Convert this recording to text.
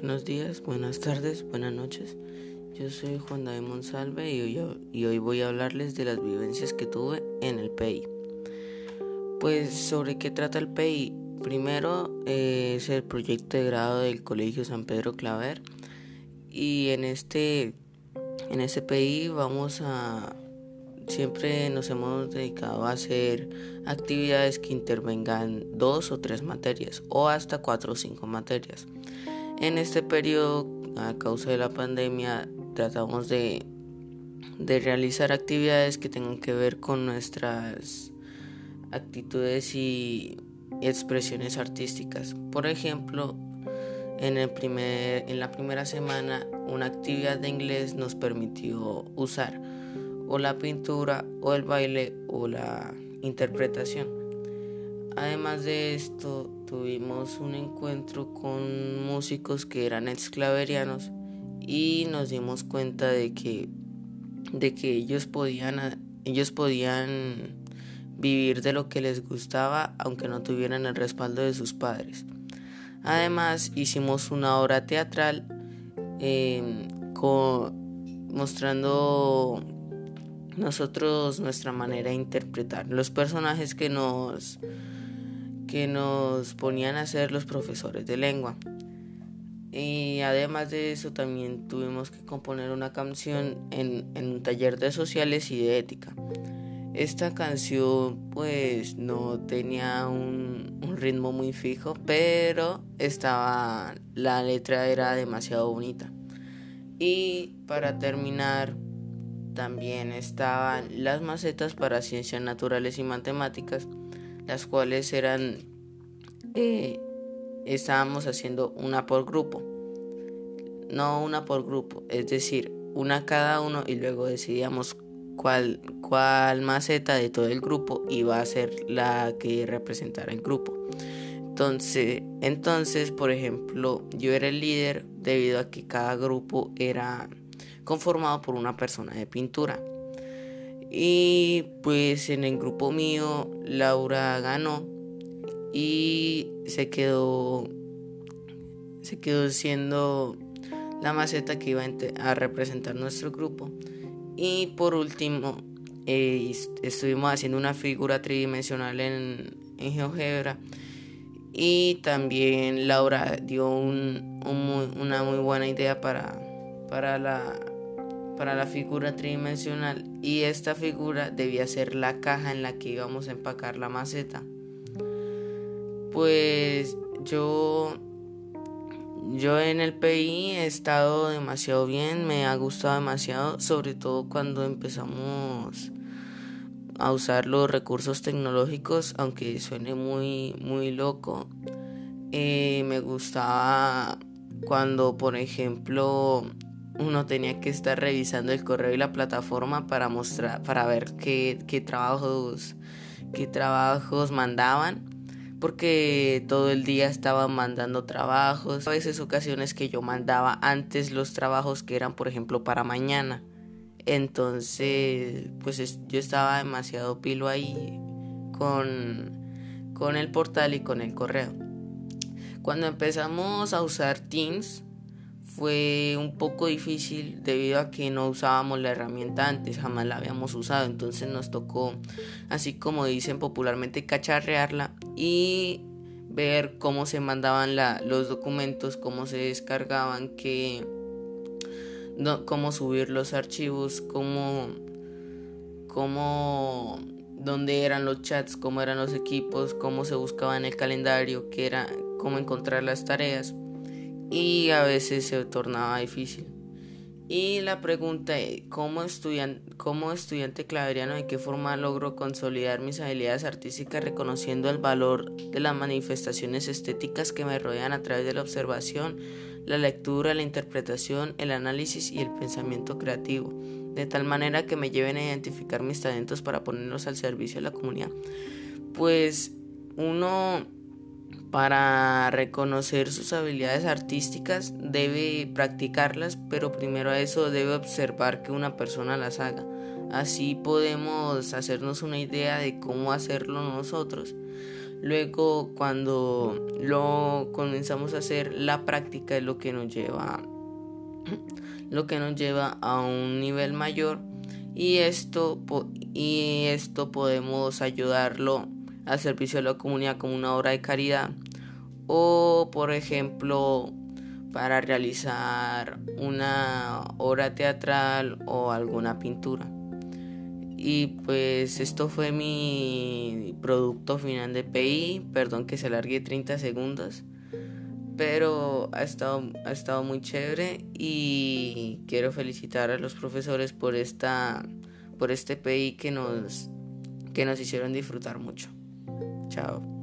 Buenos días, buenas tardes, buenas noches. Yo soy Juan David Monsalve y hoy, voy a hablarles de las vivencias que tuve en el PEI. Pues sobre qué trata el PEI. Primero eh, es el proyecto de grado del Colegio San Pedro Claver y en este en este PEI vamos a siempre nos hemos dedicado a hacer actividades que intervengan dos o tres materias o hasta cuatro o cinco materias. En este periodo, a causa de la pandemia, tratamos de, de realizar actividades que tengan que ver con nuestras actitudes y expresiones artísticas. Por ejemplo, en, el primer, en la primera semana una actividad de inglés nos permitió usar o la pintura o el baile o la interpretación. Además de esto, tuvimos un encuentro con músicos que eran exclaverianos y nos dimos cuenta de que, de que ellos, podían, ellos podían vivir de lo que les gustaba aunque no tuvieran el respaldo de sus padres. Además hicimos una obra teatral em, mostrando nosotros nuestra manera de interpretar los personajes que nos que nos ponían a ser los profesores de lengua. Y además de eso también tuvimos que componer una canción en, un taller de sociales y de ética. Esta canción pues no tenía un, un, ritmo muy fijo, pero estaba la letra era demasiado bonita. Y para terminar también estaban las macetas para ciencias naturales y matemáticas las cuales eran, eh, estábamos haciendo una por grupo, no una por grupo, es decir, una cada uno y luego decidíamos cuál, cuál maceta de todo el grupo iba a ser la que representara el grupo. Entonces, entonces, por ejemplo, yo era el líder debido a que cada grupo era conformado por una persona de pintura. Y pues en el grupo mío Laura ganó y se quedó se quedó siendo la maceta que iba a representar nuestro grupo. Y por último, eh, estuvimos haciendo una figura tridimensional en, en GeoGebra. Y también Laura dio un, una muy buena idea para, para la para la figura tridimensional y esta figura debía ser la caja en la que íbamos a empacar la maceta. Pues yo yo en el PI he estado demasiado bien, me ha gustado demasiado, sobre todo cuando empezamos a usar los recursos tecnológicos, aunque suene muy muy loco. Eh, me gustaba cuando, por ejemplo, uno tenía que estar revisando el correo y la plataforma para mostrar, para ver qué, trabajos, qué trabajos mandaban, porque todo el día estaban mandando trabajos. A veces ocasiones que yo mandaba antes los trabajos que eran, por ejemplo, para mañana. Entonces, pues yo estaba demasiado pilo ahí con, con el portal y con el correo. Cuando empezamos a usar Teams, fue un poco difícil debido a que no usábamos la herramienta antes, jamás la habíamos usado, entonces nos tocó, así como dicen popularmente, cacharrearla y ver cómo se mandaban los documentos, cómo se descargaban, que, cómo subir los archivos, cómo, cómo, dónde eran los chats, cómo eran los equipos, cómo se buscaba en el calendario, qué era, cómo encontrar las tareas y a veces se tornaba difícil. Y la pregunta es, ¿cómo, estudiante, como estudiante claveriano, de qué forma logro consolidar mis habilidades artísticas reconociendo el valor de las manifestaciones estéticas que me rodean a través de la observación, la lectura, la interpretación, el análisis y el pensamiento creativo, de tal manera que me lleven a identificar mis talentos para ponerlos al servicio de la comunidad? Pues uno para reconocer sus habilidades artísticas debe practicarlas, pero primero a eso debe observar que una persona las haga. Así podemos hacernos una idea de cómo hacerlo nosotros. Luego cuando lo comenzamos a hacer, la práctica es lo que nos lleva lo que nos lleva a un nivel mayor y esto y esto podemos ayudarlo al servicio de la comunidad como una obra de caridad o por ejemplo para realizar una obra teatral o alguna pintura. Y pues esto fue mi producto final de PI. Perdón que se alargue 30 segundos. Pero ha estado, ha estado muy chévere y quiero felicitar a los profesores por esta por este PI que nos que nos hicieron disfrutar mucho. Ciao